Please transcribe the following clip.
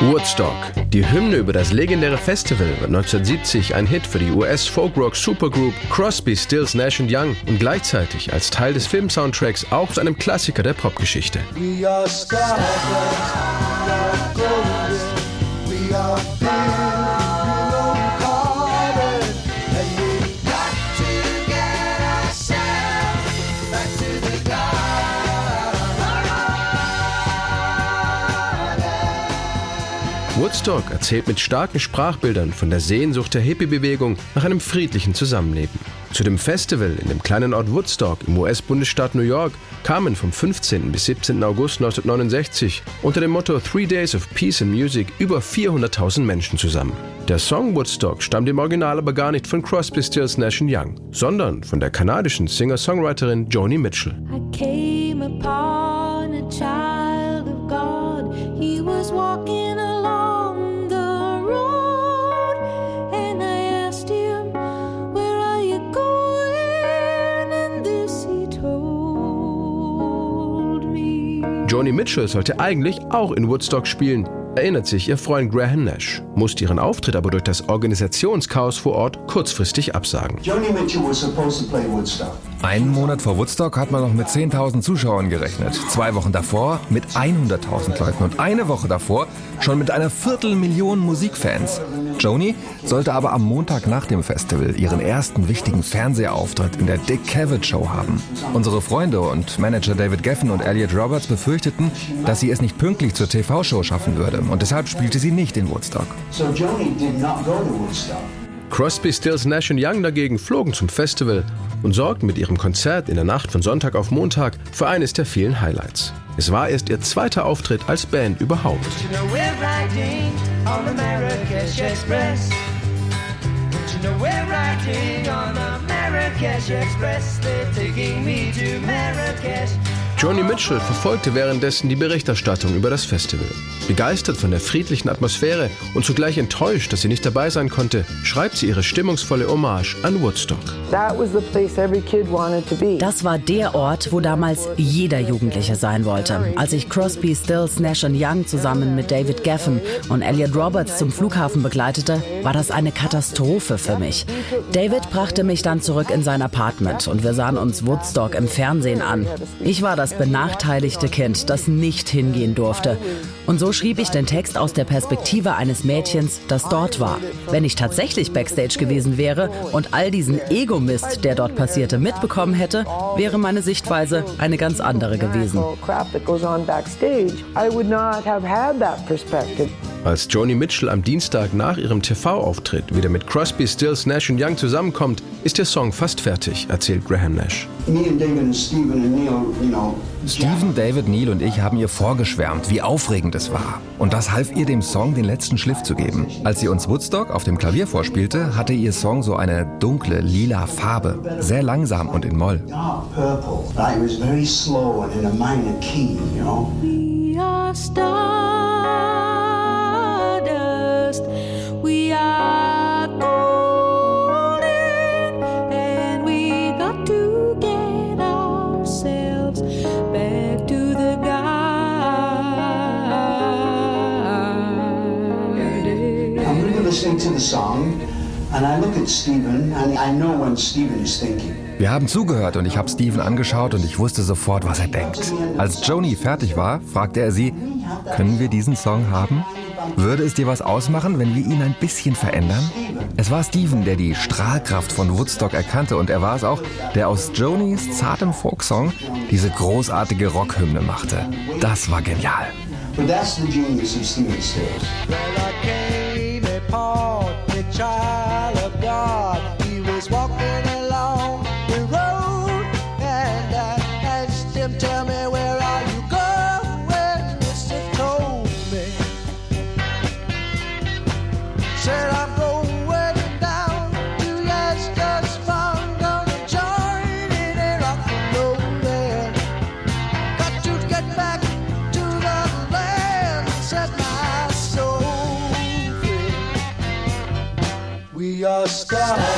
Woodstock, die Hymne über das legendäre Festival, war 1970 ein Hit für die US-Folk-Rock-Supergroup Crosby, Stills, Nash Young und gleichzeitig als Teil des Filmsoundtracks auch zu einem Klassiker der Popgeschichte. We are Woodstock erzählt mit starken Sprachbildern von der Sehnsucht der Hippie-Bewegung nach einem friedlichen Zusammenleben. Zu dem Festival in dem kleinen Ort Woodstock im US-Bundesstaat New York kamen vom 15. bis 17. August 1969 unter dem Motto Three Days of Peace and Music über 400.000 Menschen zusammen. Der Song Woodstock stammt im Original aber gar nicht von Crosby, Stills, Nash Young, sondern von der kanadischen Singer-Songwriterin Joni Mitchell. I came upon Joni Mitchell sollte eigentlich auch in Woodstock spielen, erinnert sich ihr Freund Graham Nash, musste ihren Auftritt aber durch das Organisationschaos vor Ort kurzfristig absagen. Joni Mitchell was supposed to play Woodstock. Einen Monat vor Woodstock hat man noch mit 10.000 Zuschauern gerechnet. Zwei Wochen davor mit 100.000 Leuten und eine Woche davor schon mit einer Viertelmillion Musikfans. Joni sollte aber am Montag nach dem Festival ihren ersten wichtigen Fernsehauftritt in der Dick Cavett Show haben. Unsere Freunde und Manager David Geffen und Elliot Roberts befürchteten, dass sie es nicht pünktlich zur TV-Show schaffen würde und deshalb spielte sie nicht in Woodstock. So Joni did not go to Woodstock. Crosby, Stills, Nash Young dagegen flogen zum Festival und sorgten mit ihrem Konzert in der Nacht von Sonntag auf Montag für eines der vielen Highlights. Es war erst ihr zweiter Auftritt als Band überhaupt. on the Marrakesh Express. But you know we're riding on the Marrakesh Express. They're taking me to Marrakesh. Joni Mitchell verfolgte währenddessen die Berichterstattung über das Festival. Begeistert von der friedlichen Atmosphäre und zugleich enttäuscht, dass sie nicht dabei sein konnte, schreibt sie ihre stimmungsvolle Hommage an Woodstock. Das war der Ort, wo damals jeder Jugendliche sein wollte. Als ich Crosby, Stills, Nash Young zusammen mit David Geffen und Elliot Roberts zum Flughafen begleitete, war das eine Katastrophe für mich. David brachte mich dann zurück in sein Apartment und wir sahen uns Woodstock im Fernsehen an. Ich war das benachteiligte Kind, das nicht hingehen durfte. Und so schrieb ich den Text aus der Perspektive eines Mädchens, das dort war. Wenn ich tatsächlich backstage gewesen wäre und all diesen Ego-Mist, der dort passierte, mitbekommen hätte, wäre meine Sichtweise eine ganz andere gewesen. Als Joni Mitchell am Dienstag nach ihrem TV-Auftritt wieder mit Crosby, Stills, Nash Young zusammenkommt, ist der Song fast fertig, erzählt Graham Nash. Stephen, David, Neil und ich haben ihr vorgeschwärmt, wie aufregend es war. Und das half ihr dem Song den letzten Schliff zu geben. Als sie uns Woodstock auf dem Klavier vorspielte, hatte ihr Song so eine dunkle, lila Farbe. Sehr langsam und in Moll. We are stars. Wir haben zugehört und ich habe Steven angeschaut und ich wusste sofort, was er denkt. Als Joni fertig war, fragte er sie, können wir diesen Song haben? Würde es dir was ausmachen, wenn wir ihn ein bisschen verändern? Es war Steven, der die Strahlkraft von Woodstock erkannte und er war es auch, der aus Jonis zartem Folksong diese großartige Rockhymne machte. Das war genial. But that's the genius of Steven Stills. Soul. We are stardust.